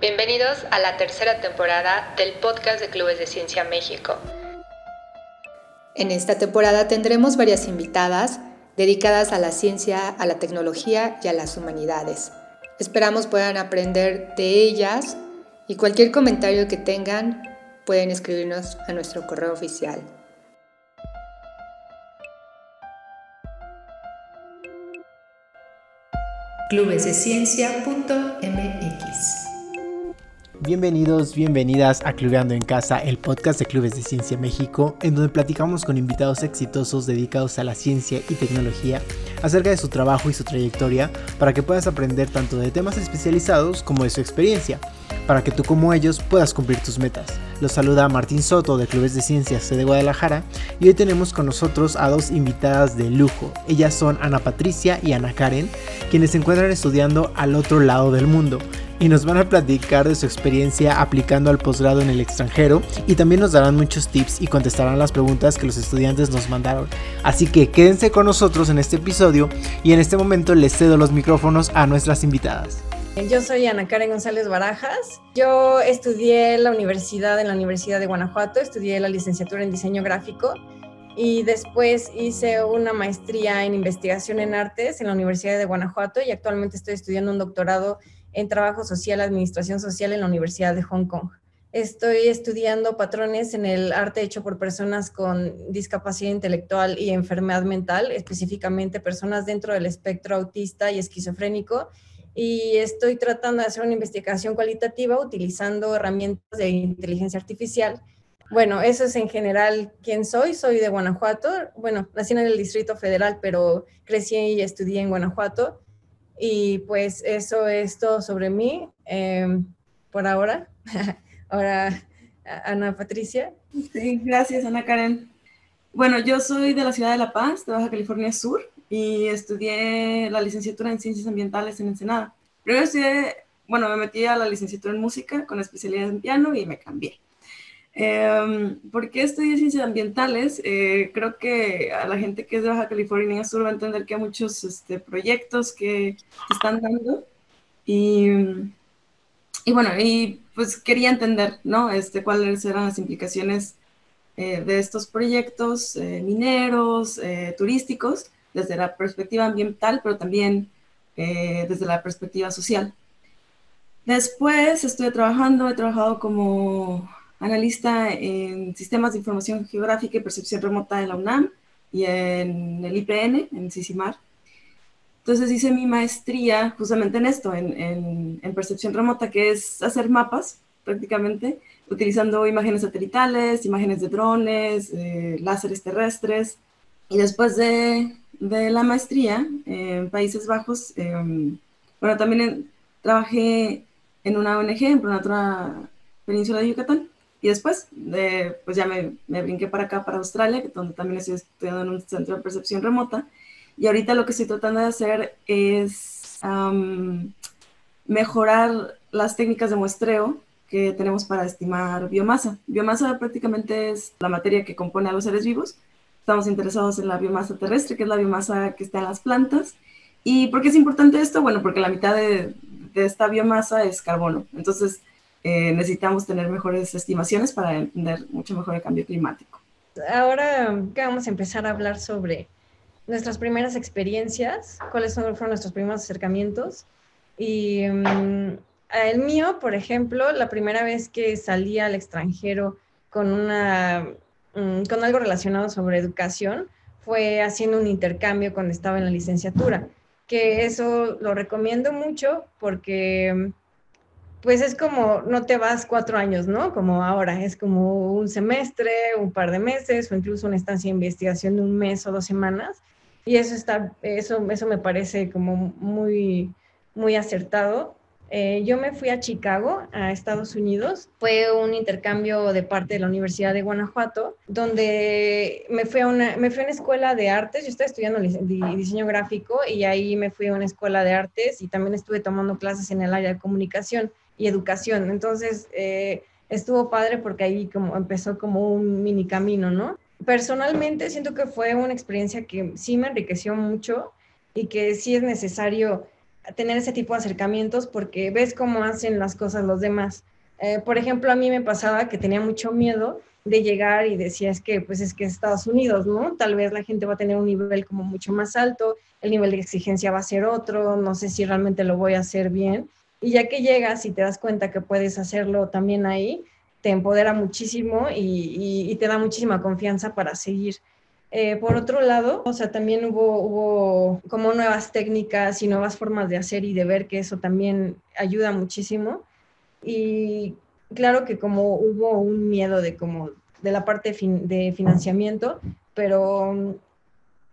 Bienvenidos a la tercera temporada del podcast de Clubes de Ciencia México. En esta temporada tendremos varias invitadas dedicadas a la ciencia, a la tecnología y a las humanidades. Esperamos puedan aprender de ellas y cualquier comentario que tengan pueden escribirnos a nuestro correo oficial. clubesdeciencia.mx Bienvenidos, bienvenidas a Clubeando en Casa, el podcast de Clubes de Ciencia México, en donde platicamos con invitados exitosos dedicados a la ciencia y tecnología acerca de su trabajo y su trayectoria para que puedas aprender tanto de temas especializados como de su experiencia, para que tú como ellos puedas cumplir tus metas. Los saluda Martín Soto de Clubes de Ciencias de Guadalajara y hoy tenemos con nosotros a dos invitadas de lujo. Ellas son Ana Patricia y Ana Karen, quienes se encuentran estudiando al otro lado del mundo y nos van a platicar de su experiencia aplicando al posgrado en el extranjero y también nos darán muchos tips y contestarán las preguntas que los estudiantes nos mandaron. Así que quédense con nosotros en este episodio y en este momento les cedo los micrófonos a nuestras invitadas. Yo soy Ana Karen González Barajas. Yo estudié la universidad en la Universidad de Guanajuato, estudié la licenciatura en diseño gráfico y después hice una maestría en investigación en artes en la Universidad de Guanajuato y actualmente estoy estudiando un doctorado Trabajo Social, Administración Social en la Universidad de Hong Kong. Estoy estudiando patrones en el arte hecho por personas con discapacidad intelectual y enfermedad mental, específicamente personas dentro del espectro autista y esquizofrénico. Y estoy tratando de hacer una investigación cualitativa utilizando herramientas de inteligencia artificial. Bueno, eso es en general quién soy. Soy de Guanajuato. Bueno, nací en el Distrito Federal, pero crecí y estudié en Guanajuato y pues eso es todo sobre mí em, por ahora. ahora, Ana Patricia. Sí, gracias, Ana Karen. Bueno, yo soy de la ciudad de La Paz, de Baja California Sur, y estudié la licenciatura en Ciencias Ambientales en Ensenada. Primero estudié, bueno, me metí a la licenciatura en música con especialidad en piano y me cambié. Eh, ¿Por qué estudié ciencias ambientales? Eh, creo que a la gente que es de Baja California Sur va a entender que hay muchos este, proyectos que están dando y, y, bueno, y pues quería entender, ¿no? Este, cuáles eran las implicaciones eh, de estos proyectos eh, mineros, turísticos, desde la perspectiva ambiental, pero también desde la perspectiva social. Después estuve trabajando, he trabajado como analista en sistemas de información geográfica y percepción remota en la UNAM y en el IPN, en CICIMAR. Entonces hice mi maestría justamente en esto, en, en, percepción remota, que es hacer mapas prácticamente, utilizando imágenes satelitales, imágenes de drones, eh, láseres terrestres. Y después de, de, la maestría en Países Bajos, em, bueno, también trabajé en una ONG, en otra Península de Yucatán, y después, pues ya me, me, brinqué para acá, para Australia, donde también estoy estudiando en un centro de percepción remota. Y ahorita lo que estoy tratando de hacer es mejorar las técnicas de muestreo que tenemos para estimar biomasa. Biomasa prácticamente es la materia que compone a los seres vivos. Estamos interesados en la biomasa terrestre, que es la biomasa que está en las plantas. ¿Y por qué es importante esto? Bueno, porque la mitad de, de esta biomasa es carbono. Entonces, eh, necesitamos tener mejores estimaciones para entender mucho mejor el cambio climático. Ahora vamos a empezar a hablar sobre nuestras primeras experiencias, cuáles fueron nuestros primeros acercamientos. Y mm, el mío, por ejemplo, la primera vez que salí al extranjero con, una, mm, con algo relacionado sobre educación fue haciendo un intercambio cuando estaba en la licenciatura, que eso lo recomiendo mucho porque pues es como, no te vas cuatro años, ¿no? Como ahora, es como un semestre, un par de meses o incluso una estancia de investigación de un mes o dos semanas. Y eso está, eso, eso me parece como muy, muy acertado. Eh, yo me fui a Chicago, a Estados Unidos. Fue un intercambio de parte de la Universidad de Guanajuato, donde me fui a una, me fui a una escuela de artes. Yo estaba estudiando diseño gráfico y ahí me fui a una escuela de artes y también estuve tomando clases en el área de comunicación y educación. Entonces, eh, estuvo padre porque ahí como empezó como un mini camino, ¿no? Personalmente siento que fue una experiencia que sí me enriqueció mucho y que sí es necesario tener ese tipo de acercamientos porque ves cómo hacen las cosas los demás. Eh, por ejemplo, a mí me pasaba que tenía mucho miedo de llegar y decía, es que, pues es que Estados Unidos, ¿no? Tal vez la gente va a tener un nivel como mucho más alto, el nivel de exigencia va a ser otro, no sé si realmente lo voy a hacer bien. Y ya que llegas y te das cuenta que puedes hacerlo también ahí, te empodera muchísimo y, te da muchísima confianza para seguir. Eh, por otro lado, o sea, también hubo, como nuevas técnicas y nuevas formas de hacer y de ver que eso también ayuda muchísimo. Y claro que como hubo un miedo de como de la parte de financiamiento, pero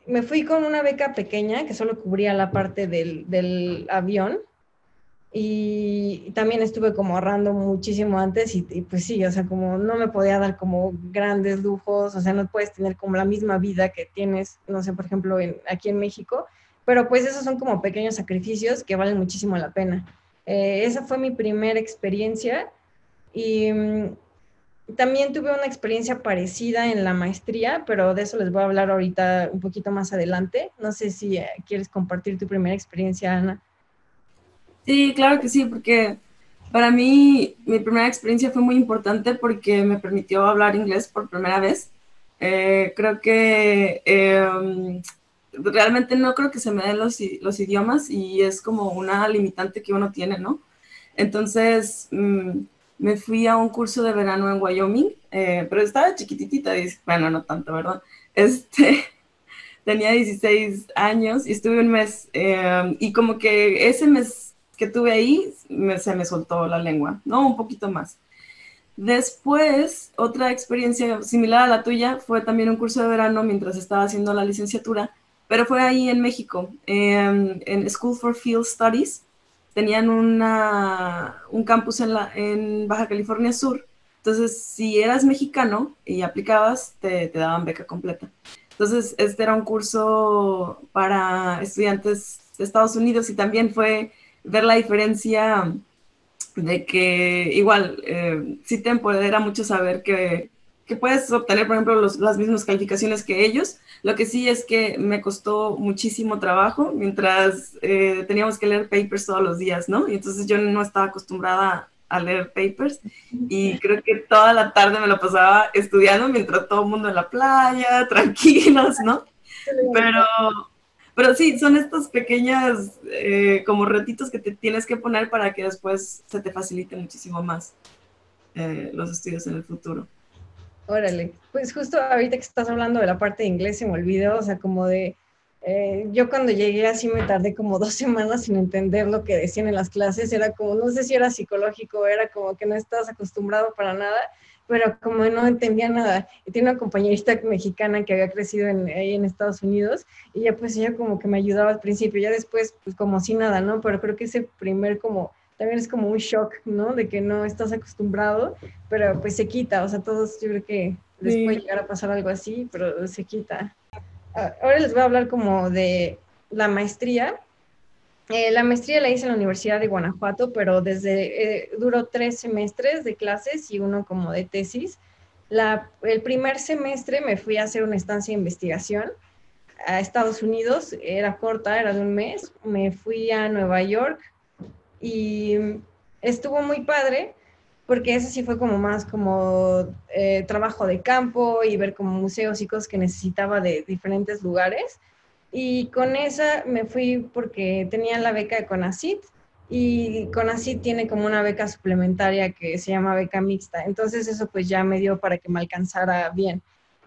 me fui con una beca pequeña que solo cubría la parte del avión y también estuve como ahorrando muchísimo antes y, pues sí, o sea, como no me podía dar como grandes lujos, o sea, no puedes tener como la misma vida que tienes, no sé, por ejemplo, en, aquí en México, pero pues esos son como pequeños sacrificios que valen muchísimo la pena. Eh, esa fue mi primera experiencia y mm, también tuve una experiencia parecida en la maestría, pero de eso les voy a hablar ahorita un poquito más adelante. No sé si eh, quieres compartir tu primera experiencia, Ana. Sí, claro que sí, porque para mí mi primera experiencia fue muy importante porque me permitió hablar inglés por primera vez. Eh, creo que em, realmente no creo que se me den los, idiomas y es como una limitante que uno tiene, ¿no? Entonces mm, me fui a un curso de verano en Wyoming, eh, pero estaba chiquititita, bueno, no tanto, ¿verdad? Este, tenía 16 años y estuve un mes em, y como que ese mes que tuve ahí se me soltó la lengua, ¿no? Un poquito más. Después, otra experiencia similar a la tuya fue también un curso de verano mientras estaba haciendo la licenciatura, pero fue ahí en México, en, en School for Field Studies. Tenían una, un campus en, la, en Baja California Sur. Entonces, si eras mexicano y aplicabas, te, te daban beca completa. Entonces, este era un curso para estudiantes de Estados Unidos y también fue ver la diferencia de que igual eh, sí te empodera mucho saber que, que puedes obtener, por ejemplo, las mismas calificaciones que ellos. Lo que sí es que me costó muchísimo trabajo mientras eh, teníamos que leer papers todos los días, ¿no? Y entonces yo no estaba acostumbrada a leer papers y creo que toda la tarde me lo pasaba estudiando mientras todo el mundo en la playa, tranquilos, ¿no? Pero pero sí, son estos pequeños eh, como retitos que te tienes que poner para que después se te facilite muchísimo más eh, los estudios en el futuro. Órale, pues justo ahorita que estás hablando de la parte de inglés se me olvidó, o sea, como de, eh, yo cuando llegué así me tardé como dos semanas sin entender lo que decían en las clases, era como, no sé si era psicológico, era como que no estabas acostumbrado para nada, pero como no entendía nada, y tiene una compañerista mexicana que había crecido en, ahí en Estados Unidos, y ya pues ella como que me ayudaba al principio, ya después pues como si nada, ¿no? Pero creo que ese primer como, también es como un shock, ¿no? De que no estás acostumbrado, pero pues se quita, o sea, todos yo creo que les puede llegar a pasar algo así, pero se quita. Ah, ahora les voy a hablar como de la maestría, eh, la maestría la hice en la Universidad de Guanajuato, pero desde eh, duró tres semestres de clases y uno como de tesis. el primer semestre me fui a hacer una estancia de investigación a Estados Unidos, era corta, era de un mes. Me fui a Nueva York y estuvo muy padre porque ese sí fue como más como eh, trabajo de campo y ver como museos y cosas que necesitaba de diferentes lugares. Y con esa me fui porque tenía la beca de CONACIT y CONACIT tiene como una beca suplementaria que se llama beca mixta. Entonces eso pues ya me dio para que me alcanzara bien.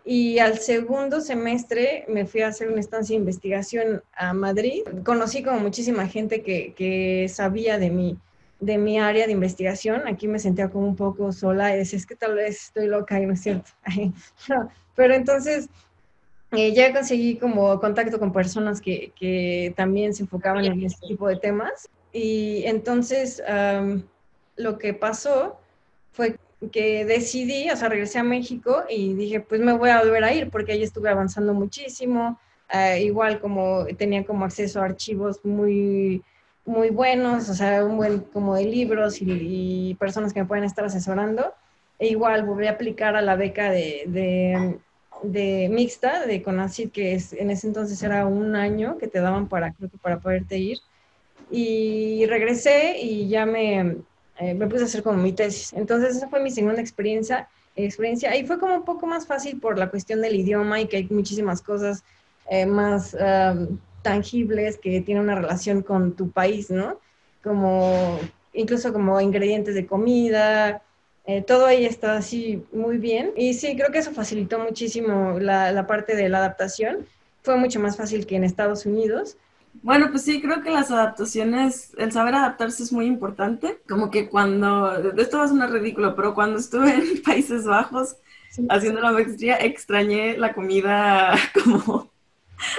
Y al segundo semestre me fui a hacer una estancia de investigación a Madrid. Conocí como muchísima gente que, que sabía de mi, de mi área de investigación. Aquí me sentía como un poco sola y decía, es que tal vez estoy loca y no es cierto. pero entonces eh, ya conseguí como contacto con personas que, que, también se enfocaban en este tipo de temas. Y entonces lo que pasó fue que decidí, o sea, regresé a México y dije, pues me voy a volver a ir porque ahí estuve avanzando muchísimo. Eh, igual como tenía como acceso a archivos muy, muy buenos, o sea, un buen como de libros y, personas que me pueden estar asesorando. E igual volví a aplicar a la beca de, de de mixta de CONACYT, que es, en ese entonces era un año que te daban para, creo que para poderte ir. y regresé y ya me, eh, me puse a hacer como mi tesis. Entonces esa fue mi segunda experiencia, experiencia. Y fue como un poco más fácil por la cuestión del idioma y que hay muchísimas cosas eh, más tangibles que tienen una relación con tu país, ¿no? Como incluso como ingredientes de comida, eh, todo ahí está así muy bien. Y sí, creo que eso facilitó muchísimo la, la, parte de la adaptación. Fue mucho más fácil que en Estados Unidos. Bueno, pues sí, creo que las adaptaciones, el saber adaptarse es muy importante. Como que cuando, esto va a sonar ridículo, pero cuando estuve en Países Bajos haciendo la maestría, extrañé la comida como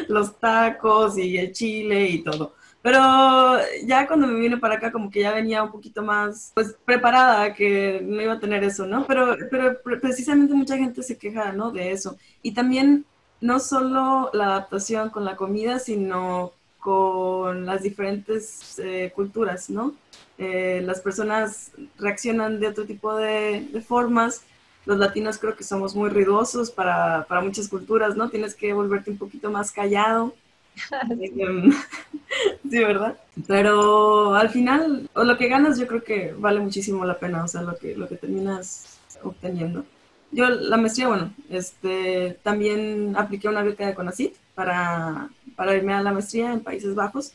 los tacos y el chile y todo. Pero ya cuando me vine para acá, como que ya venía un poquito más, pues, preparada, que no iba a tener eso, ¿no? Pero, pero precisamente mucha gente se queja, ¿no? De eso. Y también, no solo la adaptación con la comida, sino con las diferentes eh, culturas, ¿no? Eh, las personas reaccionan de otro tipo de, de, formas. Los latinos creo que somos muy ruidosos para, para muchas culturas, ¿no? Tienes que volverte un poquito más callado. sí, ¿verdad? Pero al final, o lo que ganas yo creo que vale muchísimo la pena, o sea, lo que, lo que terminas obteniendo. Yo la maestría, bueno, este, también apliqué una beca de CONACYT para, para irme a la maestría en Países Bajos.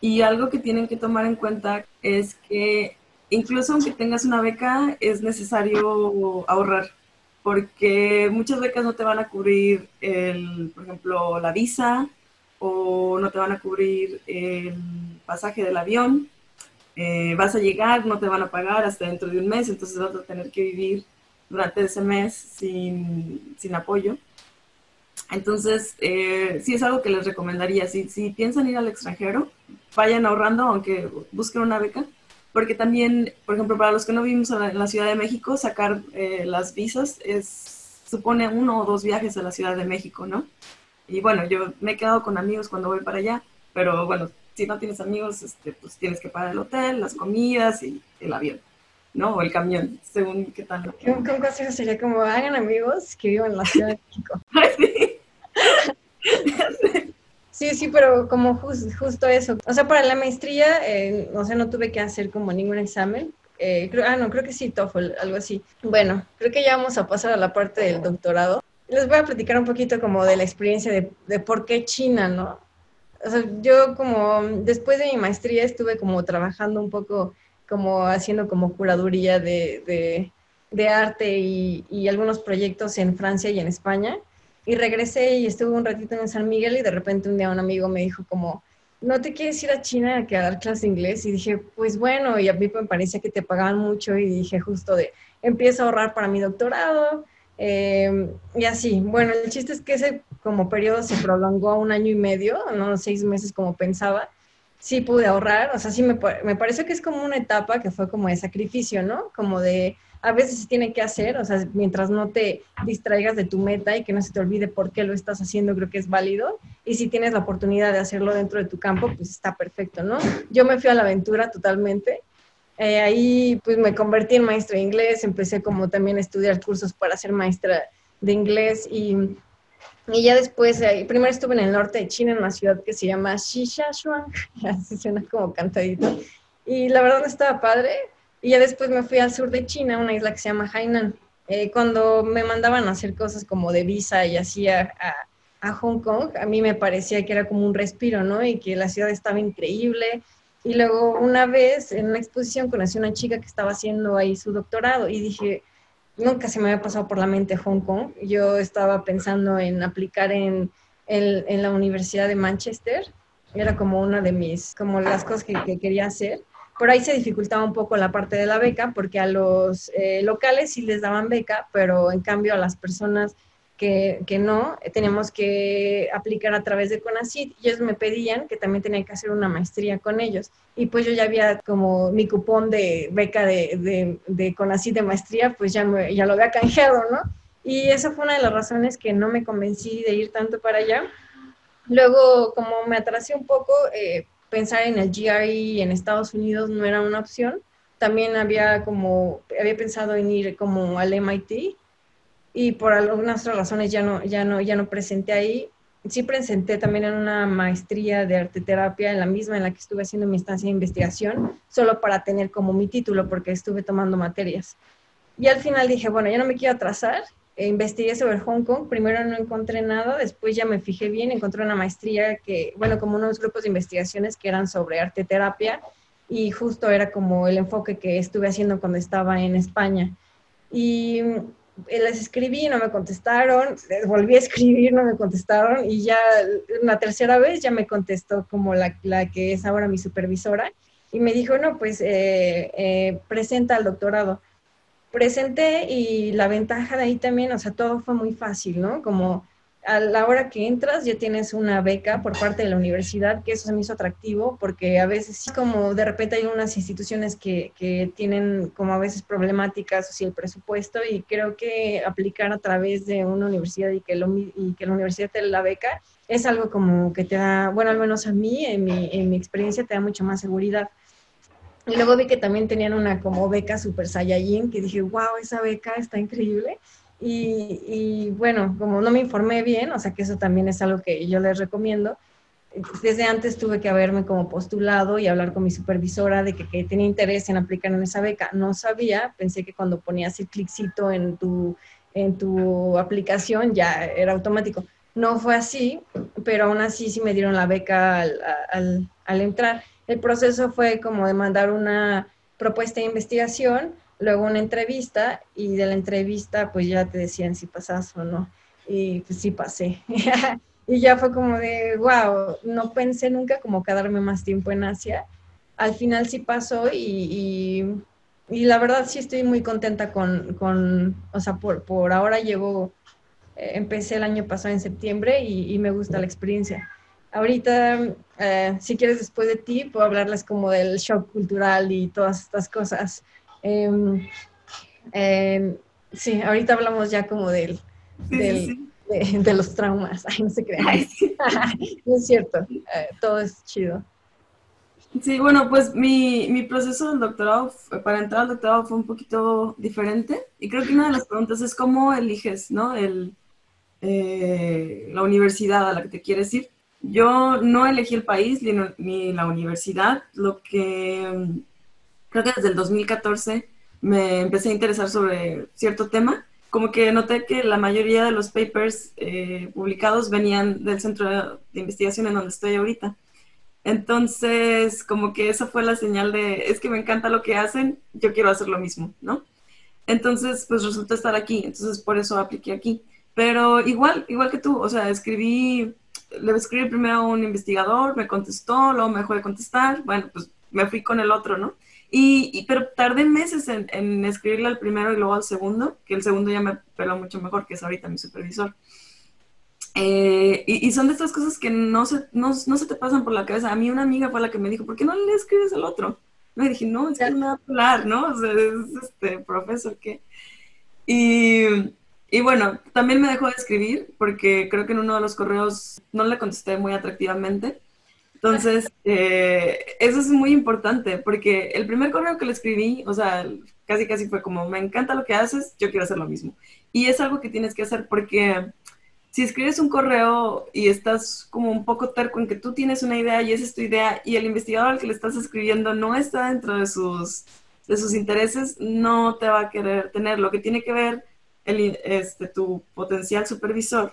Y algo que tienen que tomar en cuenta es que incluso aunque tengas una beca, es necesario ahorrar, porque muchas becas no te van a cubrir, el, por ejemplo, la visa, o no te van a cubrir el pasaje del avión, eh, vas a llegar, no te van a pagar hasta dentro de un mes, entonces vas a tener que vivir durante ese mes sin, sin apoyo. Entonces, eh, sí es algo que les recomendaría. Si, si piensan ir al extranjero, vayan ahorrando, aunque busquen una beca, porque también, por ejemplo, para los que no vivimos en la, Ciudad de México, sacar eh, las visas supone uno o dos viajes a la Ciudad de México, ¿no? Y bueno, yo me he quedado con amigos cuando voy para allá, pero bueno, si no tienes amigos, este, pues tienes que pagar el hotel, las comidas y el avión, ¿no? O el camión, según qué tal. Un, consejo sería como, hagan amigos que vivan en la Ciudad de México. sí. sí, sí, pero como justo eso. O sea, para la maestría, eh, o sea, no tuve que hacer como ningún examen. Eh, creo, ah, no, creo que sí, TOEFL, algo así. Bueno, creo que ya vamos a pasar a la parte del doctorado les voy a platicar un poquito como de la experiencia de, de por qué China, ¿no? O sea, yo como después de mi maestría estuve como trabajando un poco como haciendo como curaduría de, de, de arte y, y, algunos proyectos en Francia y en España. Y regresé y estuve un ratito en San Miguel y de repente un día un amigo me dijo como, ¿no te quieres ir a China a, dar clase de inglés? Y dije, pues bueno, y a mí me parecía que te pagaban mucho y dije justo de, empiezo a ahorrar para mi doctorado Em, y así, bueno, el chiste es que ese como periodo se prolongó a un año y medio, no seis meses como pensaba. Sí pude ahorrar, o sea, sí me, me parece que es como una etapa que fue como de sacrificio, ¿no? Como de, a veces se tiene que hacer, o sea, mientras no te distraigas de tu meta y que no se te olvide por qué lo estás haciendo, creo que es válido. Y si tienes la oportunidad de hacerlo dentro de tu campo, pues está perfecto, ¿no? Yo me fui a la aventura totalmente eh, ahí pues me convertí en maestra de inglés, empecé como también a estudiar cursos para ser maestra de inglés y, y ya después, eh, primero estuve en el norte de China, en una ciudad que se llama Shishashuang, así suena como cantadito, y la verdad estaba padre, y ya después me fui al sur de China, una isla que se llama Hainan. Eh, cuando me mandaban a hacer cosas como de visa y así a, a Hong Kong, a mí me parecía que era como un respiro, ¿no? Y que la ciudad estaba increíble, y luego una vez en una exposición conocí a una chica que estaba haciendo ahí su doctorado y dije, nunca se me había pasado por la mente Hong Kong. Yo estaba pensando en aplicar en, en, la Universidad de Manchester. Era como una de mis, como las cosas que, quería hacer. Por ahí se dificultaba un poco la parte de la beca porque a los eh, locales sí les daban beca, pero en cambio a las personas que, no, teníamos que aplicar a través de CONACYT ellos me pedían que también tenía que hacer una maestría con ellos. Y pues yo ya había como mi cupón de beca de, de, de de maestría, pues ya, ya lo había canjeado, ¿no? Y esa fue una de las razones que no me convencí de ir tanto para allá. Luego, como me atrasé un poco, eh, pensar en el GRE en Estados Unidos no era una opción. También había como, había pensado en ir como al MIT, y por algunas otras razones ya no, ya no, ya no presenté ahí. sí presenté también en una maestría de arte terapia, en la misma en la que estuve haciendo mi instancia de investigación, solo para tener como mi título, porque estuve tomando materias. Y al final dije, bueno, ya no me quiero atrasar, e investigué sobre Hong Kong, primero no encontré nada, después ya me fijé bien, encontré una maestría que, bueno, como unos grupos de investigaciones que eran sobre arte terapia, y justo era como el enfoque que estuve haciendo cuando estaba en España. Y les escribí, no me contestaron, les volví a escribir, no me contestaron y ya una tercera vez ya me contestó como la, la que es ahora mi supervisora y me dijo, no, pues eh, eh, presenta al doctorado. Presenté y la ventaja de ahí también, o sea, todo fue muy fácil, ¿no? Como a la hora que entras ya tienes una beca por parte de la universidad, que eso se me hizo atractivo, porque a veces como de repente hay unas instituciones que, que tienen como a veces problemáticas, o si el presupuesto, y creo que aplicar a través de una universidad y que, lo, y que la universidad te la beca es algo como que te da, bueno, al menos a mí, en mi, en mi experiencia, te da mucho más seguridad. Y luego vi que también tenían una como beca Super Saiyajin, que dije, wow, esa beca está increíble. Y, bueno, como no me informé bien, o sea que eso también es algo que yo les recomiendo, desde antes tuve que haberme como postulado y hablar con mi supervisora de que, que, tenía interés en aplicar en esa beca. No sabía, pensé que cuando ponías el cliccito en tu, en tu aplicación ya era automático. No fue así, pero aún así sí me dieron la beca al, al, al entrar. El proceso fue como de mandar una propuesta de investigación luego una entrevista y de la entrevista pues ya te decían si pasas o no. Y pues sí pasé. y ya fue como de, wow, no pensé nunca como quedarme más tiempo en Asia. Al final sí pasó y, y, la verdad sí estoy muy contenta con, con o sea, por, por ahora llevo, eh, empecé el año pasado en septiembre y, me gusta la experiencia. Ahorita, eh, si quieres después de ti, puedo hablarles como del shock cultural y todas estas cosas Em, em, sí, ahorita hablamos ya como del, De, los traumas. Ay, no se crean. no es cierto, eh, todo es chido. Sí, bueno, pues mi, mi, proceso del doctorado, para entrar al doctorado fue un poquito diferente. Y creo que una de las preguntas es cómo eliges, ¿no? El, eh, la universidad a la que te quieres ir. Yo no elegí el país ni, ni la universidad. Lo que creo que desde el 2014 me empecé a interesar sobre cierto tema. Como que noté que la mayoría de los papers eh, publicados venían del centro de investigación en donde estoy ahorita. Entonces, como que esa fue la señal de, es que me encanta lo que hacen, yo quiero hacer lo mismo, ¿no? Entonces, pues resulta estar aquí, entonces por eso apliqué aquí. Pero igual, igual que tú, o sea, escribí, le escribí primero a un investigador, me contestó, luego me dejó de contestar, bueno, pues me fui con el otro, ¿no? Y, pero tardé meses en, escribirle al primero y luego al segundo, que el segundo ya me peló mucho mejor, que es ahorita mi supervisor. Eh, y, son de estas cosas que no se, no, se te pasan por la cabeza. A mí una amiga fue la que me dijo, ¿por qué no le escribes al otro? Me dije, no, es que no me va a hablar, ¿no? O sea, es este profesor que... Y, y bueno, también me dejó de escribir porque creo que en uno de los correos no le contesté muy atractivamente. Entonces, eh, eso es muy importante porque el primer correo que le escribí, o sea, casi casi fue como, me encanta lo que haces, yo quiero hacer lo mismo. Y es algo que tienes que hacer porque si escribes un correo y estás como un poco terco en que tú tienes una idea y esa es tu idea y el investigador al que le estás escribiendo no está dentro de sus, de sus intereses, no te va a querer tener. Lo que tiene que ver el, este, tu potencial supervisor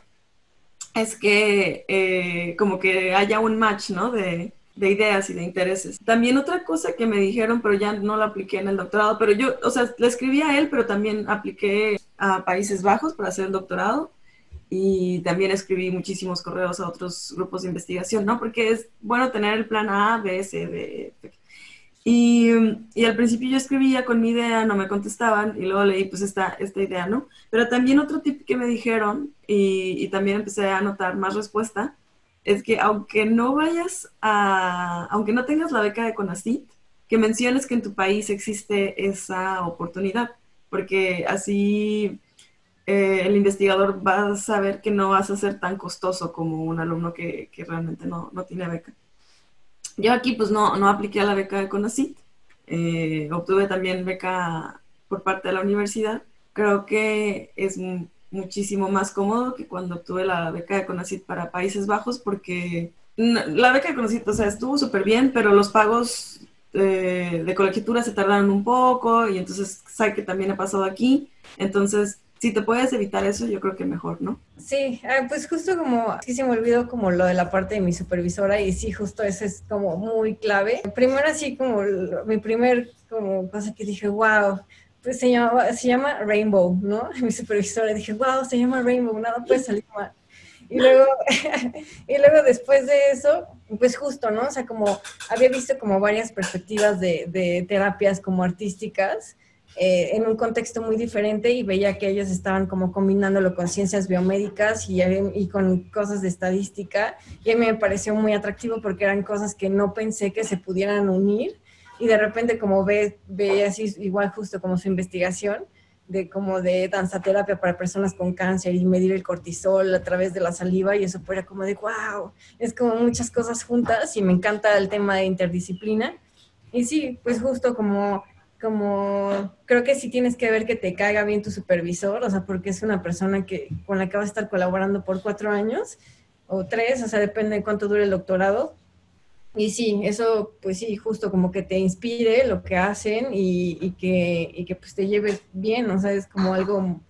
es que eh, como que haya un match, ¿no? De, de, ideas y de intereses. También otra cosa que me dijeron, pero ya no la apliqué en el doctorado, pero yo, o sea, le escribí a él, pero también apliqué a Países Bajos para hacer el doctorado y también escribí muchísimos correos a otros grupos de investigación, ¿no? Porque es bueno tener el plan A, B, C, D, y, y, al principio yo escribía con mi idea, no me contestaban, y luego leí pues esta, esta idea, ¿no? Pero también otro tip que me dijeron, y, también empecé a notar más respuesta, es que aunque no vayas a, aunque no tengas la beca de CONACYT, que menciones que en tu país existe esa oportunidad, porque así eh, el investigador va a saber que no vas a ser tan costoso como un alumno que, que realmente no, no tiene beca. Yo aquí pues no, no apliqué a la beca de CONACYT, eh, obtuve también beca por parte de la universidad. Creo que es muchísimo más cómodo que cuando obtuve la beca de CONACYT para Países Bajos porque la beca de CONACYT, o sea, estuvo súper bien, pero los pagos de, de colegiatura se tardaron un poco y entonces sé que también ha pasado aquí. Entonces, si te puedes evitar eso, yo creo que mejor, ¿no? Sí, ah, pues justo como, sí se me olvidó como lo de la parte de mi supervisora y sí, justo eso es como muy clave. Primero así como mi primer como cosa que dije, wow, pues se llama, se llama Rainbow, ¿no? Mi supervisora dije, wow, se llama Rainbow, nada puede salir mal. Y luego, y luego después de eso, pues justo, ¿no? O sea, como había visto como varias perspectivas de, de terapias como artísticas eh, en un contexto muy diferente y veía que ellos estaban como combinándolo con ciencias biomédicas y, y, con cosas de estadística y a mí me pareció muy atractivo porque eran cosas que no pensé que se pudieran unir y de repente como ve, ve así igual justo como su investigación de como de danzaterapia para personas con cáncer y medir el cortisol a través de la saliva y eso fuera como de wow, es como muchas cosas juntas y me encanta el tema de interdisciplina. Y sí, pues justo como como creo que sí tienes que ver que te caiga bien tu supervisor, o sea, porque es una persona que con la que vas a estar colaborando por cuatro años o tres, o sea, depende de cuánto dure el doctorado. Y sí, eso pues sí, justo como que te inspire lo que hacen y, que, y que pues te lleves bien, o sea, es como algo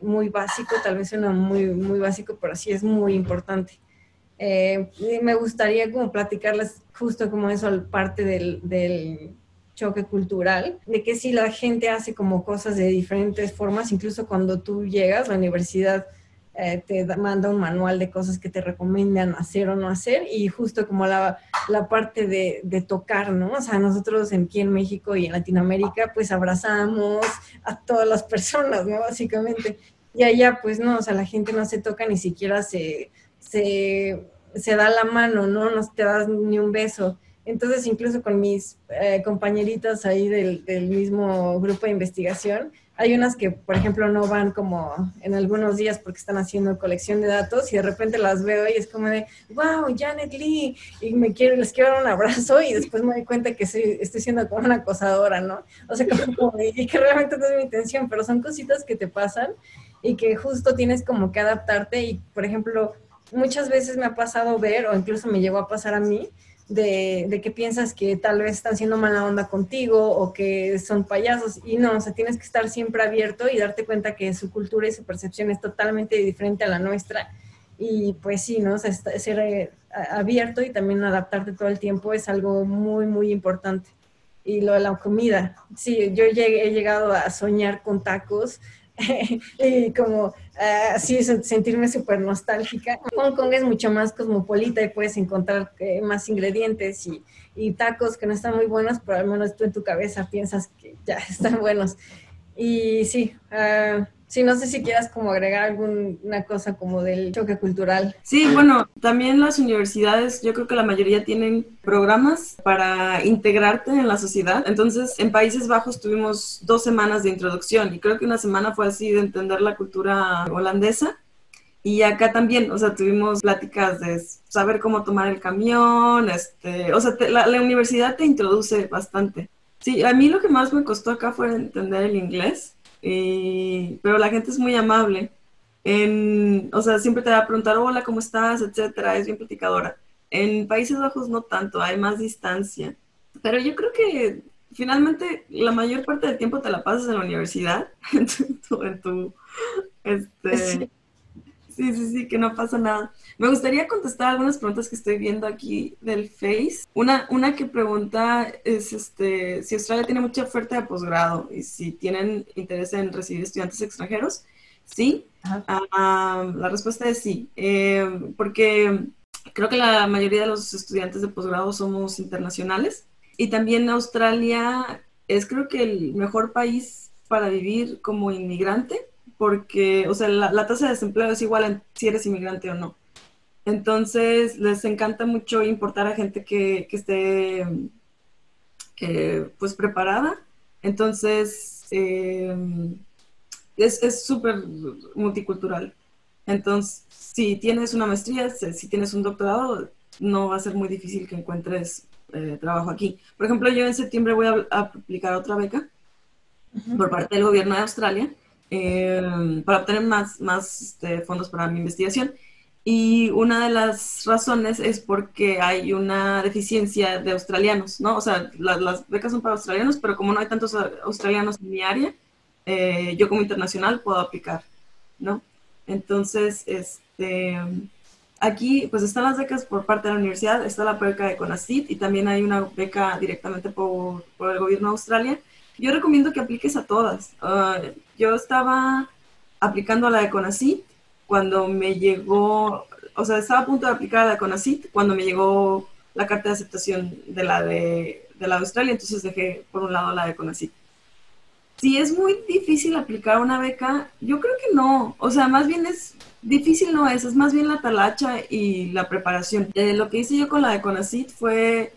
muy básico, tal vez suena muy, muy básico, pero sí es muy importante. Eh, me gustaría como platicarles justo como eso, parte del, del choque cultural, de que si la gente hace como cosas de diferentes formas, incluso cuando tú llegas, la universidad eh, te manda un manual de cosas que te recomiendan hacer o no hacer, y justo como la, la parte de, de, tocar, ¿no? O sea, nosotros aquí en México y en Latinoamérica, pues abrazamos a todas las personas, ¿no? Básicamente. Y allá, pues no, o sea, la gente no se toca, ni siquiera se, se, se da la mano, ¿no? No te das ni un beso. Entonces, incluso con mis eh, compañeritas ahí del, mismo grupo de investigación, hay unas que, por ejemplo, no van como en algunos días porque están haciendo colección de datos y de repente las veo y es como de, wow, Janet Lee, y me quiero, les quiero dar un abrazo y después me doy cuenta que soy, estoy siendo como una acosadora, ¿no? O sea, como, y que realmente no es mi intención, pero son cositas que te pasan y que justo tienes como que adaptarte y, por ejemplo, muchas veces me ha pasado ver, o incluso me llegó a pasar a mí, de, que piensas que tal vez están siendo mala onda contigo o que son payasos. Y no, o sea, tienes que estar siempre abierto y darte cuenta que su cultura y su percepción es totalmente diferente a la nuestra. Y pues sí, ¿no? O sea, ser eh, abierto y también adaptarte todo el tiempo es algo muy, muy importante. Y lo de la comida, sí, yo he llegado a soñar con tacos y como así sentirme súper nostálgica. Hong Kong es mucho más cosmopolita y puedes encontrar eh, más ingredientes y, y, tacos que no están muy buenos, pero al menos tú en tu cabeza piensas que ya están buenos. Y sí, uh, Sí, no sé si quieras como agregar alguna cosa como del choque cultural. Sí, bueno, también las universidades, yo creo que la mayoría tienen programas para integrarte en la sociedad. Entonces, en Países Bajos tuvimos dos semanas de introducción y creo que una semana fue así de entender la cultura holandesa. Y acá también, o sea, tuvimos pláticas de saber cómo tomar el camión, este, o sea, la, la universidad te introduce bastante. Sí, a mí lo que más me costó acá fue entender el inglés eh, pero la gente es muy amable. En, o sea, siempre te va a preguntar, hola, ¿cómo estás? etcétera, es bien platicadora. En Países Bajos no tanto, hay más distancia. Pero yo creo que finalmente la mayor parte del tiempo te la pasas en la universidad, en tu, en tu este, Sí, sí, sí, que no pasa nada. Me gustaría contestar algunas preguntas que estoy viendo aquí del Face. Una, una que pregunta es este, si Australia tiene mucha oferta de posgrado y si tienen interés en recibir estudiantes extranjeros. Sí, ah, la respuesta es sí, eh, porque creo que la mayoría de los estudiantes de posgrado somos internacionales y también Australia es creo que el mejor país para vivir como inmigrante porque, o sea, la, tasa de desempleo es igual si eres inmigrante o no. Entonces, les encanta mucho importar a gente que, esté, eh, pues, preparada. Entonces, eh, es súper multicultural. Entonces, si tienes una maestría, si tienes un doctorado, no va a ser muy difícil que encuentres eh, trabajo aquí. Por ejemplo, yo en septiembre voy a, aplicar otra beca por parte del gobierno de Australia eh, para obtener más, más este, fondos para mi investigación. Y una de las razones es porque hay una deficiencia de australianos, ¿no? O sea, las becas son para australianos, pero como no hay tantos australianos en mi área, eh, yo como internacional puedo aplicar, ¿no? Entonces, este, aquí pues están las becas por parte de la universidad, está la beca de CONACYT y también hay una beca directamente por, por el gobierno de Australia. Yo recomiendo que apliques a todas. Ah, yo estaba aplicando a la de CONACYT cuando me llegó, o sea, estaba a punto de aplicar a la de cuando me llegó la carta de aceptación de la de, de la de Australia, entonces dejé por un lado la de CONACYT. Si es muy difícil aplicar una beca, yo creo que no. O sea, más bien es difícil no es, es más bien la talacha y la preparación. Eh, lo que hice yo con la de CONACYT fue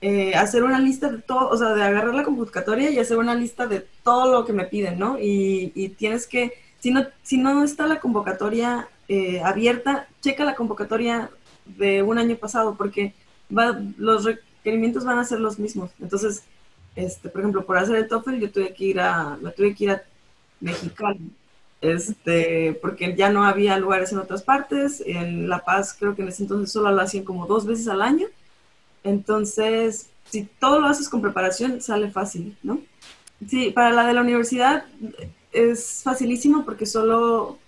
eh, hacer una lista de todo, o sea, de agarrar la convocatoria y hacer una lista de todo lo que me piden, ¿no? Y, tienes que, si no, si no está la convocatoria eh, abierta, checa la convocatoria de un año pasado, porque va, los requerimientos van a ser los mismos. Entonces, este, por ejemplo, por hacer el TOEFL yo tuve que ir a, me tuve que ir a Mexicali, este, porque ya no había lugares en otras partes. En La Paz creo que en ese entonces solo lo hacían como dos veces al año. Entonces, si todo lo haces con preparación, sale fácil, ¿no? Sí, para la de la universidad es facilísimo porque solo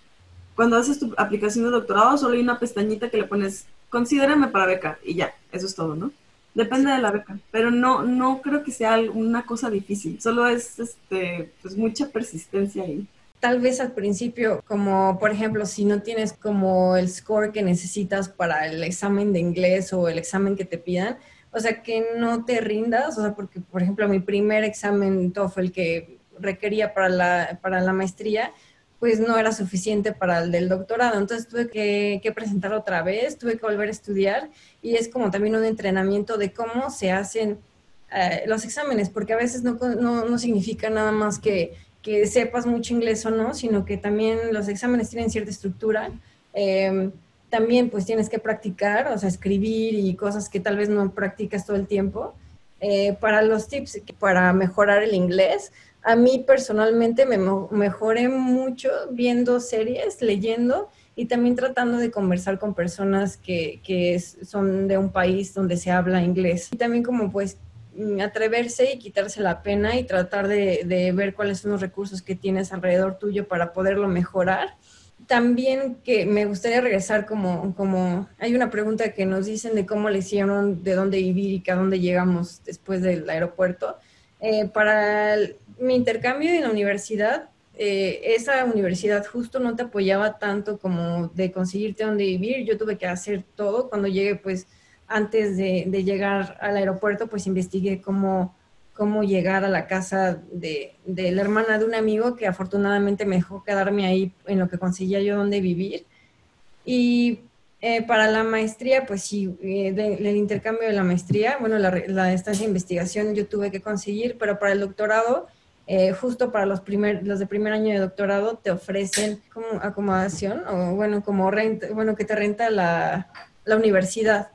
cuando haces tu aplicación de doctorado, solo hay una pestañita que le pones, considérame para beca y ya, eso es todo, ¿no? Depende de la beca, pero no, no creo que sea una cosa difícil, solo es este, pues mucha persistencia ahí. Tal vez al principio, como por ejemplo, si no tienes como el score que necesitas para el examen de inglés o el examen que te pidan, o sea, que no te rindas, o sea, porque por ejemplo, mi primer examen TOEFL que requería para la, para la maestría, pues no era suficiente para el del doctorado. Entonces tuve que, presentar otra vez, tuve que volver a estudiar y es como también un entrenamiento de cómo se hacen eh, los exámenes, porque a veces no, no, no significa nada más que, que, sepas mucho inglés o no, sino que también los exámenes tienen cierta estructura. Eh, también pues tienes que practicar, o sea, escribir y cosas que tal vez no practicas todo el tiempo. Eh, para los tips para mejorar el inglés, a mí personalmente me mejoré mucho viendo series, leyendo y también tratando de conversar con personas que, que son de un país donde se habla inglés. Y también como pues atreverse y quitarse la pena y tratar de, ver cuáles son los recursos que tienes alrededor tuyo para poderlo mejorar. También que me gustaría regresar como, como hay una pregunta que nos dicen de cómo le hicieron, de dónde vivir y a dónde llegamos después del aeropuerto. Eh, para mi intercambio en la universidad, eh, esa universidad justo no te apoyaba tanto como de conseguirte donde vivir. Yo tuve que hacer todo. Cuando llegué, pues antes de, llegar al aeropuerto, pues investigué cómo, cómo llegar a la casa de, de, la hermana de un amigo que afortunadamente me dejó quedarme ahí en lo que conseguía yo donde vivir. Y eh, para la maestría, pues sí, eh, intercambio de la maestría, bueno, la, la estancia de investigación yo tuve que conseguir, pero para el doctorado eh, justo para los, primer, los de primer año de doctorado te ofrecen como acomodación o bueno, como renta, bueno, que te renta la, la universidad,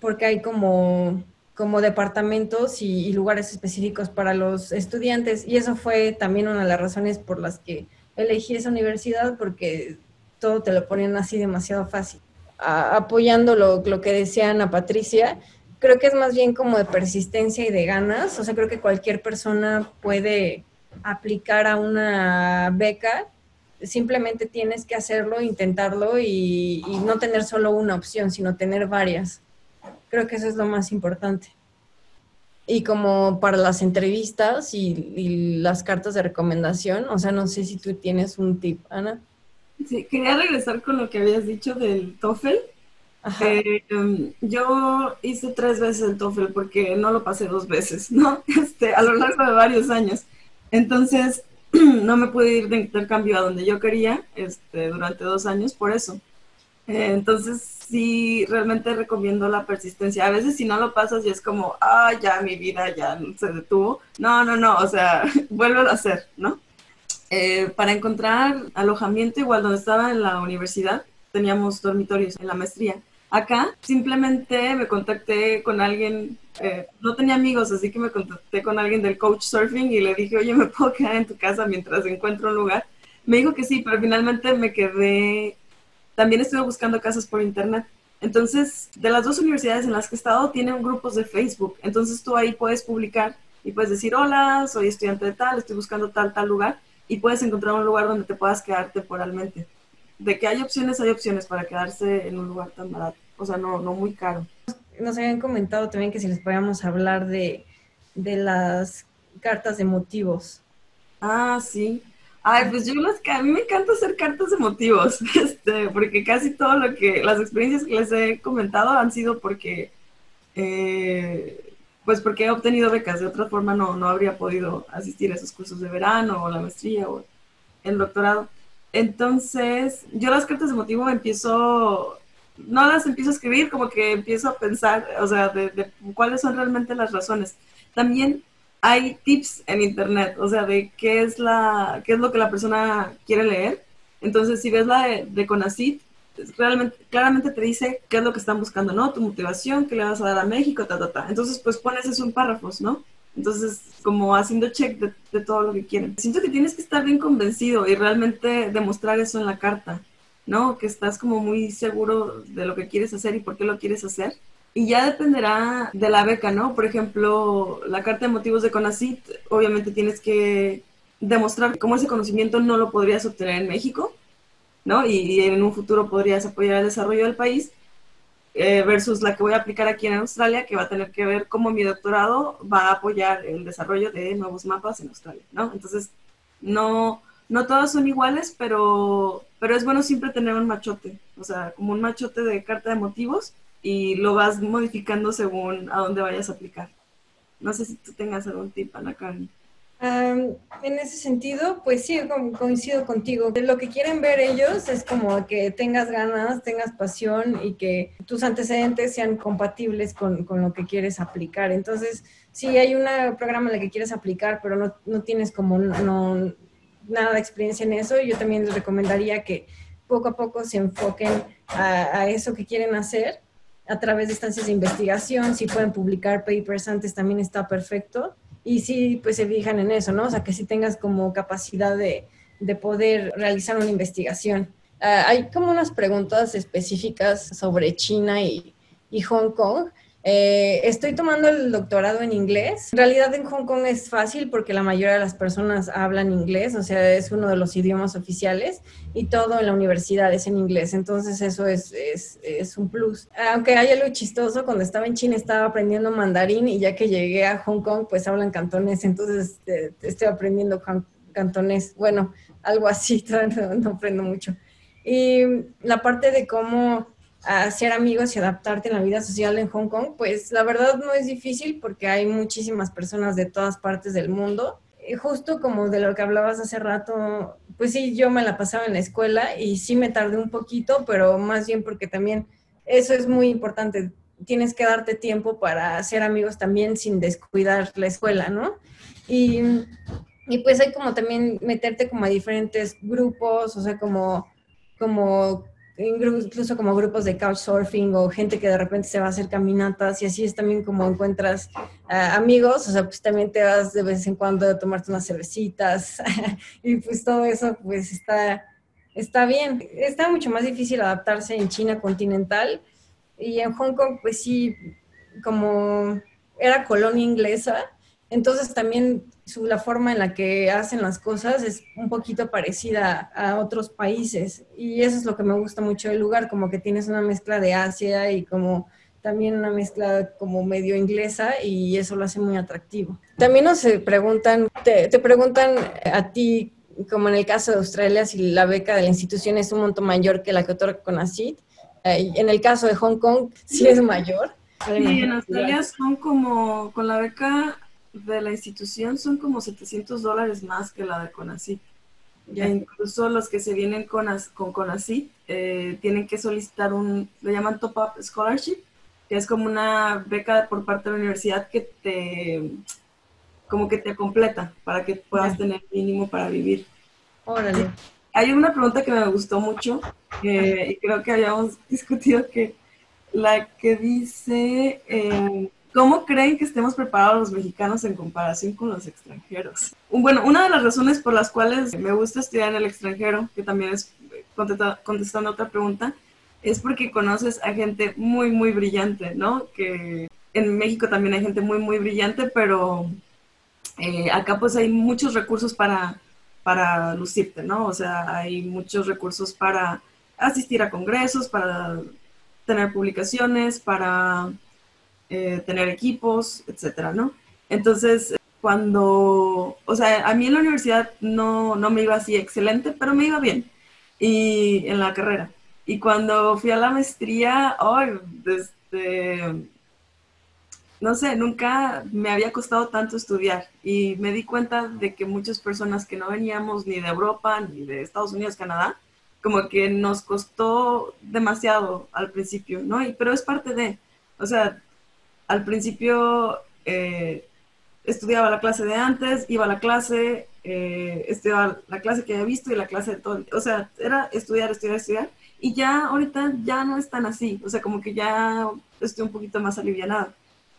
porque hay como, como departamentos y, lugares específicos para los estudiantes y eso fue también una de las razones por las que elegí esa universidad, porque todo te lo ponen así demasiado fácil. apoyando lo, lo que decía Ana Patricia, creo que es más bien como de persistencia y de ganas. O sea, creo que cualquier persona puede aplicar a una beca. Simplemente tienes que hacerlo, intentarlo y, no tener solo una opción, sino tener varias. Creo que eso es lo más importante. Y como para las entrevistas y, y las cartas de recomendación, o sea, no sé si tú tienes un tip, Ana. Sí, quería regresar con lo que habías dicho del TOEFL eh, em, yo hice tres veces el TOEFL porque no lo pasé dos veces, ¿no? Este, a lo largo de varios años. Entonces, no me pude ir de intercambio a donde yo quería este, durante dos años por eso. Eh, entonces, sí, realmente recomiendo la persistencia. A veces si no lo pasas y es como, ah, ya mi vida ya se detuvo. No, no, no, o sea, vuelve a hacer, ¿no? Eh, para encontrar alojamiento, igual donde estaba en la universidad, teníamos dormitorios en la maestría. Acá simplemente me contacté con alguien eh, no tenía amigos, así que me contacté con alguien del coach surfing y le dije, oye, ¿me puedo quedar en tu casa mientras encuentro un lugar? Me dijo que sí, pero finalmente me quedé, también estuve buscando casas por internet. Entonces, de las dos universidades en las que he estado, tienen grupos de Facebook. Entonces tú ahí puedes publicar y puedes decir, hola, soy estudiante de tal, estoy buscando tal, tal lugar, y puedes encontrar un lugar donde te puedas quedar temporalmente. De que hay opciones, hay opciones para quedarse en un lugar tan barato, o sea, no, no muy caro. Nos habían comentado también que si les podíamos hablar de, de las cartas de motivos. Ah, sí. Ay, pues yo las que a mí me encanta hacer cartas de motivos, este, porque casi todo lo que, las experiencias que les he comentado han sido porque, eh, pues porque he obtenido becas, de otra forma no, no habría podido asistir a esos cursos de verano o la maestría o el doctorado. Entonces, yo las cartas de motivo empiezo, no las empiezo a escribir, como que empiezo a pensar, o sea, de, de cuáles son realmente las razones. También hay tips en internet, o sea, de qué es la, qué es lo que la persona quiere leer. Entonces, si ves la de, de realmente, claramente te dice qué es lo que están buscando, ¿no? Tu motivación, qué le vas a dar a México, ta, ta, ta. Entonces, pues pones eso en párrafos, ¿no? Entonces, como haciendo check de, de todo lo que quieren. Siento que tienes que estar bien convencido y realmente demostrar eso en la carta, ¿no? Que estás como muy seguro de lo que quieres hacer y por qué lo quieres hacer. Y ya dependerá de la beca, ¿no? Por ejemplo, la carta de motivos de CONACIT, obviamente tienes que demostrar cómo ese conocimiento no lo podrías obtener en México, ¿no? Y, en un futuro podrías apoyar el desarrollo del país, eh, versus la que voy a aplicar aquí en Australia, que va a tener que ver cómo mi doctorado va a apoyar el desarrollo de nuevos mapas en Australia, ¿no? Entonces, no, no todas son iguales, pero, pero es bueno siempre tener un machote, o sea, como un machote de carta de motivos y lo vas modificando según a dónde vayas a aplicar. No sé si tú tengas algún tip, Ana Karen. Um, en ese sentido, pues sí, coincido contigo. Lo que quieren ver ellos es como que tengas ganas, tengas pasión y que tus antecedentes sean compatibles con, con lo que quieres aplicar. Entonces, si hay un programa en el que quieres aplicar, pero no, no tienes como no, nada de experiencia en eso, yo también les recomendaría que poco a poco se enfoquen a eso que quieren hacer a través de instancias de investigación, si pueden publicar papers antes también está perfecto. Y sí, pues se fijan en eso, ¿no? O sea, que si tengas como capacidad de, de poder realizar una investigación. Uh, hay como unas preguntas específicas sobre China y, y Hong Kong. Eh, estoy tomando el doctorado en inglés. En realidad en Hong Kong es fácil porque la mayoría de las personas hablan inglés, o sea, es uno de los idiomas oficiales y todo en la universidad es en inglés, entonces eso es, es, es un plus. Aunque hay algo chistoso, cuando estaba en China estaba aprendiendo mandarín y ya que llegué a Hong Kong pues hablan cantonés, entonces eh, estoy aprendiendo cantonés, bueno, algo así, no, no aprendo mucho. Y la parte de cómo hacer amigos y adaptarte en la vida social en Hong Kong, pues la verdad no es difícil porque hay muchísimas personas de todas partes del mundo. Y justo como de lo que hablabas hace rato, pues sí, yo me la pasaba en la escuela y sí me tardé un poquito, pero más bien porque también eso es muy importante. Tienes que darte tiempo para hacer amigos también sin descuidar la escuela, ¿no? Y, y pues hay como también meterte como a diferentes grupos, o sea, como, como incluso como grupos de couchsurfing o gente que de repente se va a hacer caminatas y así es también como encuentras amigos, o sea, pues también te vas de vez en cuando a tomarte unas cervecitas y pues todo eso pues está, está bien. Está mucho más difícil adaptarse en China continental y en Hong Kong pues sí, como era colonia inglesa, entonces también la forma en la que hacen las cosas es un poquito parecida a otros países y eso es lo que me gusta mucho del lugar, como que tienes una mezcla de Asia y como también una mezcla como medio inglesa y eso lo hace muy atractivo. También nos preguntan, te, preguntan a ti, como en el caso de Australia, si la beca de la institución es un monto mayor que la que otorga CONACYT. Eh, en el caso de Hong Kong, sí es mayor. Sí, en Australia son como, con la beca de la institución son como 700 dólares más que la de CONACYT. Ya incluso los que se vienen con, con CONACYT eh, tienen que solicitar un, lo llaman Top Up Scholarship, que es como una beca por parte de la universidad que te, como que te completa para que puedas tener mínimo para vivir. Órale. Hay una pregunta que me gustó mucho y creo que habíamos discutido que la que dice... Eh, ¿Cómo creen que estemos preparados los mexicanos en comparación con los extranjeros? Bueno, una de las razones por las cuales me gusta estudiar en el extranjero, que también es contestando otra pregunta, es porque conoces a gente muy, muy brillante, ¿no? Que en México también hay gente muy, muy brillante, pero eh, acá pues hay muchos recursos para, para lucirte, ¿no? O sea, hay muchos recursos para asistir a congresos, para tener publicaciones, para eh, tener equipos, etcétera, ¿no? Entonces, cuando, o sea, a mí en la universidad no, no me iba así excelente, pero me iba bien, y en la carrera. Y cuando fui a la maestría, ay, desde, no sé, nunca me había costado tanto estudiar y me di cuenta de que muchas personas que no veníamos ni de Europa ni de Estados Unidos, Canadá, como que nos costó demasiado al principio, ¿no? Y, pero es parte de, o sea, al principio eh, estudiaba la clase de antes, iba a la clase, eh, estudiaba la clase que había visto y la clase de todo. O sea, era estudiar, estudiar, estudiar. Y ya ahorita ya no es tan así. O sea, como que ya estoy un poquito más alivianada.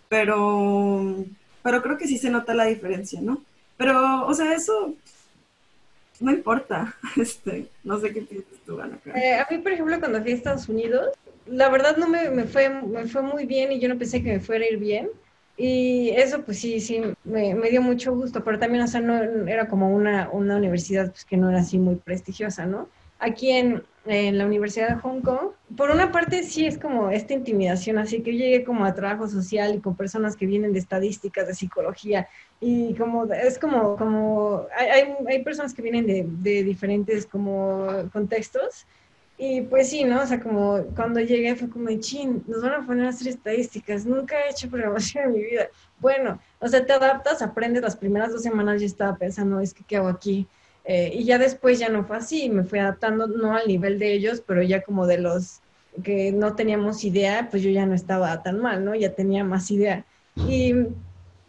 Pero, pero creo que sí se nota la diferencia, ¿no? Pero, o sea, eso no importa. Este, no sé qué piensas tú, Ana. Eh, a mí, por ejemplo, cuando fui a Estados Unidos, la verdad no me, me, fue, me fue muy bien y yo no pensé que me fuera a ir bien. Y eso, pues sí, sí, me, me dio mucho gusto, pero también, o sea, no era como una, una universidad pues, que no era así muy prestigiosa, ¿no? Aquí en, en, la Universidad de Hong Kong, por una parte sí es como esta intimidación, así que yo llegué como a trabajo social y con personas que vienen de estadísticas, de psicología, y como, es como, como, hay, hay personas que vienen de, de diferentes como contextos, y pues sí, ¿no? O sea, como cuando llegué fue como, chin, nos van a poner a hacer estadísticas, nunca he hecho programación en mi vida. Bueno, o sea, te adaptas, aprendes, las primeras dos semanas yo estaba pensando, es que, ¿qué hago aquí? Eh, y ya después ya no fue así, me fui adaptando, no al nivel de ellos, pero ya como de los que no teníamos idea, pues yo ya no estaba tan mal, ¿no? Ya tenía más idea. Y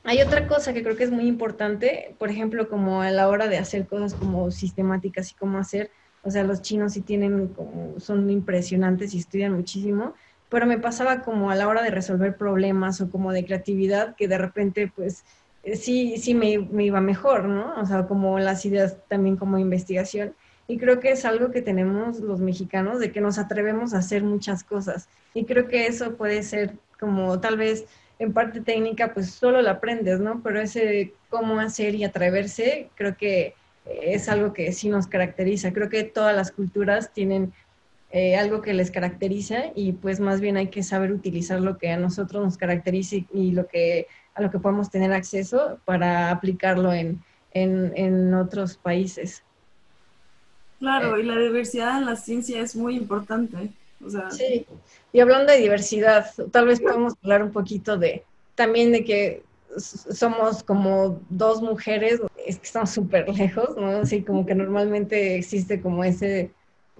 hay otra cosa que creo que es muy importante, por ejemplo, como a la hora de hacer cosas como sistemáticas y cómo hacer, o sea, los chinos sí tienen como, son impresionantes y estudian muchísimo, pero me pasaba como a la hora de resolver problemas o como de creatividad que de repente pues eh, sí, sí me, me iba mejor, ¿no? O sea, como las ideas también como investigación. Y creo que es algo que tenemos los mexicanos, de que nos atrevemos a hacer muchas cosas. Y creo que eso puede ser como tal vez en parte técnica, pues solo lo aprendes, ¿no? Pero ese cómo hacer y atreverse, creo que es algo que sí nos caracteriza. Creo que todas las culturas tienen eh, algo que les caracteriza y pues más bien hay que saber utilizar lo que a nosotros nos caracteriza y, lo que, a lo que podemos tener acceso para aplicarlo en, en, otros países. Claro, y la diversidad en la ciencia es muy importante. Sí, y hablando de diversidad, tal vez podemos hablar un poquito de también de que somos como dos mujeres, es que estamos súper lejos, ¿no? Así como que normalmente existe como ese,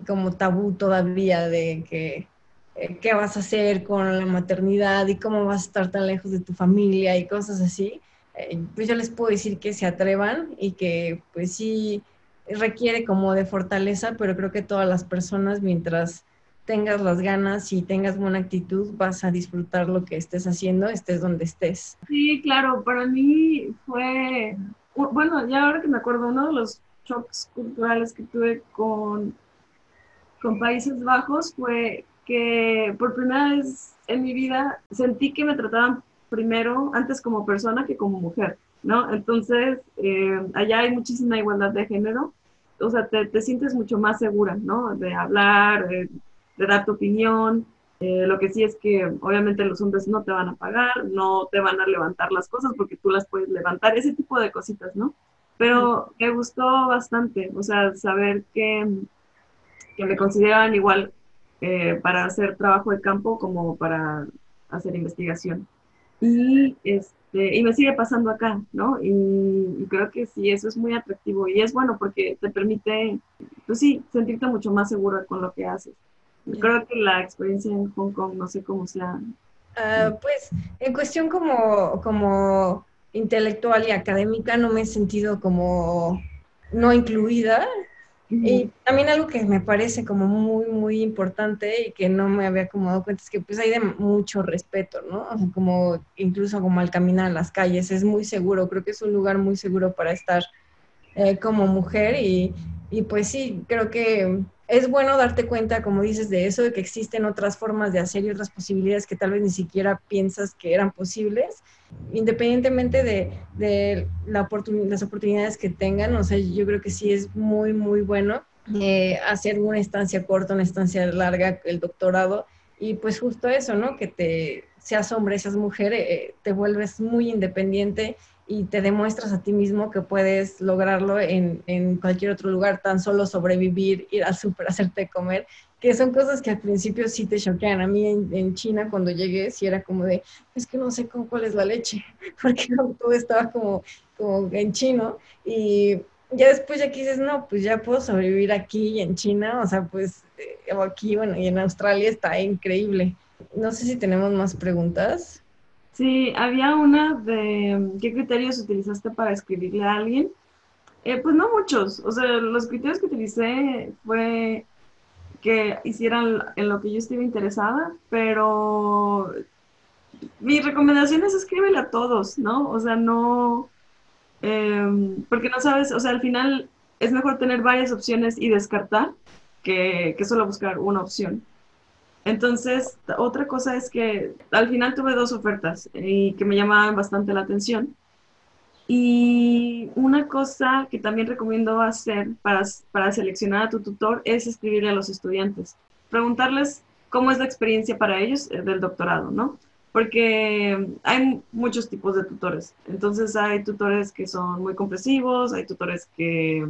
como tabú todavía de que eh, qué vas a hacer con la maternidad y cómo vas a estar tan lejos de tu familia y cosas así. Eh, pues yo les puedo decir que se atrevan y que pues sí requiere como de fortaleza, pero creo que todas las personas mientras tengas las ganas y tengas buena actitud, vas a disfrutar lo que estés haciendo, estés donde estés. Sí, claro, para mí fue, bueno, ya ahora que me acuerdo, uno de los shocks culturales que tuve con, con Países Bajos fue que por primera vez en mi vida sentí que me trataban primero, antes como persona que como mujer, ¿no? Entonces, eh, allá hay muchísima igualdad de género, o sea, te, te sientes mucho más segura, ¿no? De hablar, de dar tu opinión. Eh, lo que sí es que obviamente los hombres no te van a pagar, no te van a levantar las cosas porque tú las puedes levantar, ese tipo de cositas, ¿no? Pero me gustó bastante, o sea, saber que, que me consideraban igual eh, para hacer trabajo de campo como para hacer investigación. Y, este, y me sigue pasando acá, ¿no? Y, y, creo que sí, eso es muy atractivo y es bueno porque te permite, pues sí, sentirte mucho más seguro con lo que haces. Creo que la experiencia en Hong Kong, no sé cómo sea. Uh, pues en cuestión como, como intelectual y académica no me he sentido como no incluida. Y también algo que me parece como muy, muy importante y que no me había como dado cuenta es que pues hay de mucho respeto, ¿no? O sea, como incluso como al caminar en las calles, es muy seguro, creo que es un lugar muy seguro para estar eh, como mujer y, y pues sí, creo que es bueno darte cuenta, como dices, de eso, de que existen otras formas de hacer y otras posibilidades que tal vez ni siquiera piensas que eran posibles, independientemente de, de la las oportunidades que tengan. O sea, yo creo que sí es muy, muy bueno eh, hacer una estancia corta, una estancia larga, el doctorado, y pues justo eso, ¿no? Que te seas hombre, seas mujer, eh, te vuelves muy independiente y te demuestras a ti mismo que puedes lograrlo en, en cualquier otro lugar, tan solo sobrevivir, ir al súper, hacerte comer, que son cosas que al principio sí te choquean. A mí en, China cuando llegué sí era como de, es que no sé cómo, cuál es la leche, porque todo estaba como, como en chino y ya después ya que dices, no, pues ya puedo sobrevivir aquí en China, o sea, pues eh, aquí, bueno, y en Australia está increíble. No sé si tenemos más preguntas. Sí, había una de qué criterios utilizaste para escribirle a alguien. Eh, pues no muchos, o sea, los criterios que utilicé fue que hicieran en lo que yo estuve interesada, pero mi recomendación es escríbele a todos, ¿no? O sea, no, em, porque no sabes, o sea, al final es mejor tener varias opciones y descartar que, que solo buscar una opción. Entonces, otra cosa es que al final tuve dos ofertas y que me llamaban bastante la atención. Y una cosa que también recomiendo hacer para, para seleccionar a tu tutor es escribirle a los estudiantes, preguntarles cómo es la experiencia para ellos eh, del doctorado, ¿no? Porque hay muchos tipos de tutores. Entonces hay tutores que son muy compresivos, hay tutores que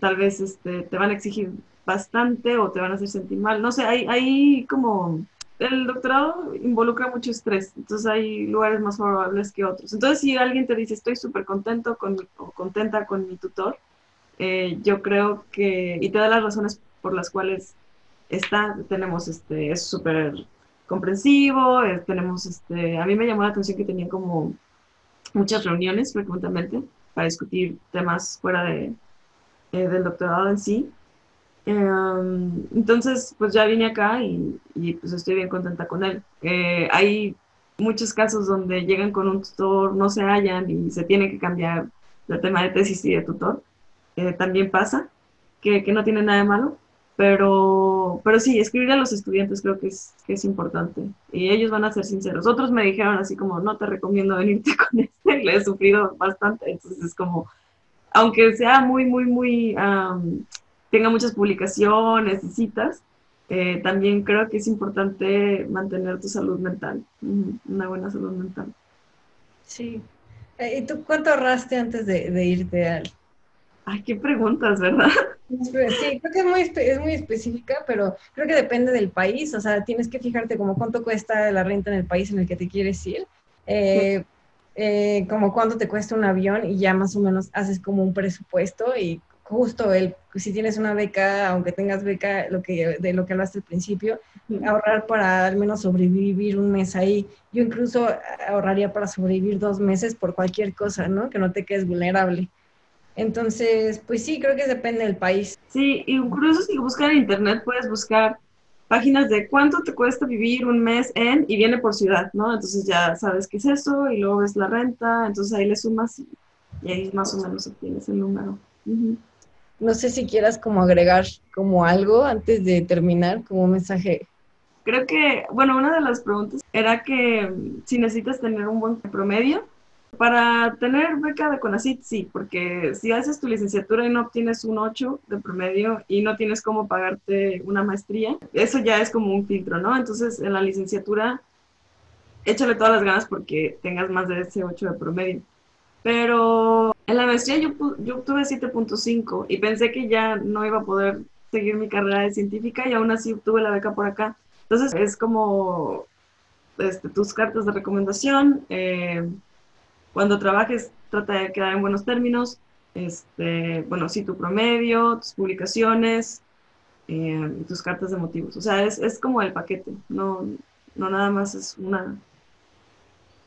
tal vez este, te van a exigir bastante o te van a hacer sentir mal. No sé, hay, hay como... El doctorado involucra mucho estrés, entonces hay lugares más favorables que otros. Entonces, si alguien te dice estoy súper contento con o contenta con mi tutor, eh, yo creo que, y te da las razones por las cuales está, tenemos, este, es súper comprensivo, eh, tenemos, este, a mí me llamó la atención que tenía como muchas reuniones frecuentemente para discutir temas fuera de, eh, del doctorado en sí. Em, entonces, pues ya vine acá y, pues estoy bien contenta con él. Eh, hay muchos casos donde llegan con un tutor, no se hallan y se tiene que cambiar el tema de tesis y de tutor. Eh, también pasa, que, que, no tiene nada de malo, pero, pero sí, escribir a los estudiantes creo que es, que es importante y ellos van a ser sinceros. Otros me dijeron así como, no te recomiendo venirte con este, le he sufrido bastante, entonces es como, aunque sea muy, muy, muy tenga muchas publicaciones y citas, eh, también creo que es importante mantener tu salud mental, una buena salud mental. Sí. Eh, ¿Y tú cuánto ahorraste antes de, irte al...? Ay, qué preguntas, ¿verdad? Sí, creo que es muy, es muy específica, pero creo que depende del país, o sea, tienes que fijarte como cuánto cuesta la renta en el país en el que te quieres ir, eh, como cuánto te cuesta un avión y ya más o menos haces como un presupuesto y justo el, si tienes una beca, aunque tengas beca, lo que, de lo que hablaste al principio, ahorrar para al menos sobrevivir un mes ahí. Yo incluso ahorraría para sobrevivir dos meses por cualquier cosa, ¿no? Que no te quedes vulnerable. Entonces, pues sí, creo que depende del país. Sí, incluso si buscas en internet puedes buscar páginas de cuánto te cuesta vivir un mes en y viene por ciudad, ¿no? Entonces ya sabes qué es eso y luego ves la renta, entonces ahí le sumas y, ahí más o menos obtienes el número. No sé si quieras como agregar como algo antes de terminar, como un mensaje. Creo que, bueno, una de las preguntas era que mm, si necesitas tener un buen promedio. Para tener beca de CONACYT, sí, porque si haces tu licenciatura y no obtienes un 8 de promedio y no tienes cómo pagarte una maestría, eso ya es como un filtro, ¿no? Entonces, en la licenciatura, échale todas las ganas porque tengas más de ese 8 de promedio. Pero en la maestría yo, yo obtuve 7.5 y pensé que ya no iba a poder seguir mi carrera de científica y aún así obtuve la beca por acá. Entonces es como este, tus cartas de recomendación. Eh, cuando trabajes, trata de quedar en buenos términos. Este, bueno, sí, tu promedio, tus publicaciones, eh, tus cartas de motivos. O sea, es, es como el paquete, no, no nada más es una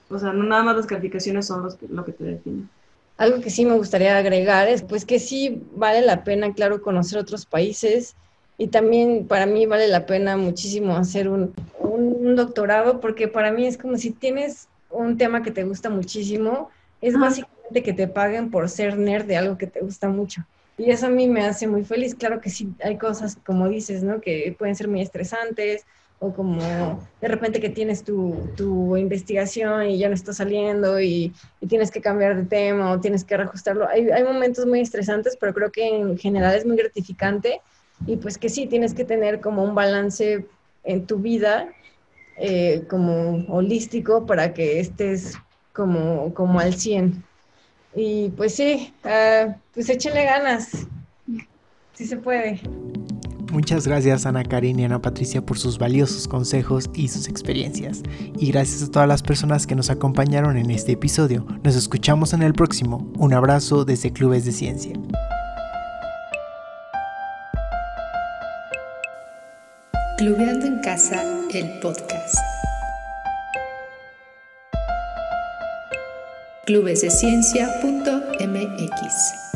o sea, no nada más las calificaciones son los lo que te definen. Algo que sí me gustaría agregar es pues que sí vale la pena, claro, conocer otros países y también para mí vale la pena muchísimo hacer un, un doctorado porque para mí es como si tienes un tema que te gusta muchísimo, es básicamente que te paguen por ser nerd de algo que te gusta mucho. Y eso a mí me hace muy feliz. Claro que sí, hay cosas, como dices, ¿no? Que pueden ser muy estresantes o como de repente que tienes tu, tu investigación y ya no está saliendo y, y, tienes que cambiar de tema o tienes que reajustarlo. Hay, hay momentos muy estresantes, pero creo que en general es muy gratificante y pues que sí, tienes que tener como un balance en tu vida eh, como holístico para que estés como, como al 100. Y pues sí, uh, pues échenle ganas. Sí se puede. Muchas gracias Ana Karin y Ana Patricia por sus valiosos consejos y sus experiencias. Y gracias a todas las personas que nos acompañaron en este episodio. Nos escuchamos en el próximo. Un abrazo desde Clubes de Ciencia. Clubeando en casa, el podcast. clubesdeciencia.mx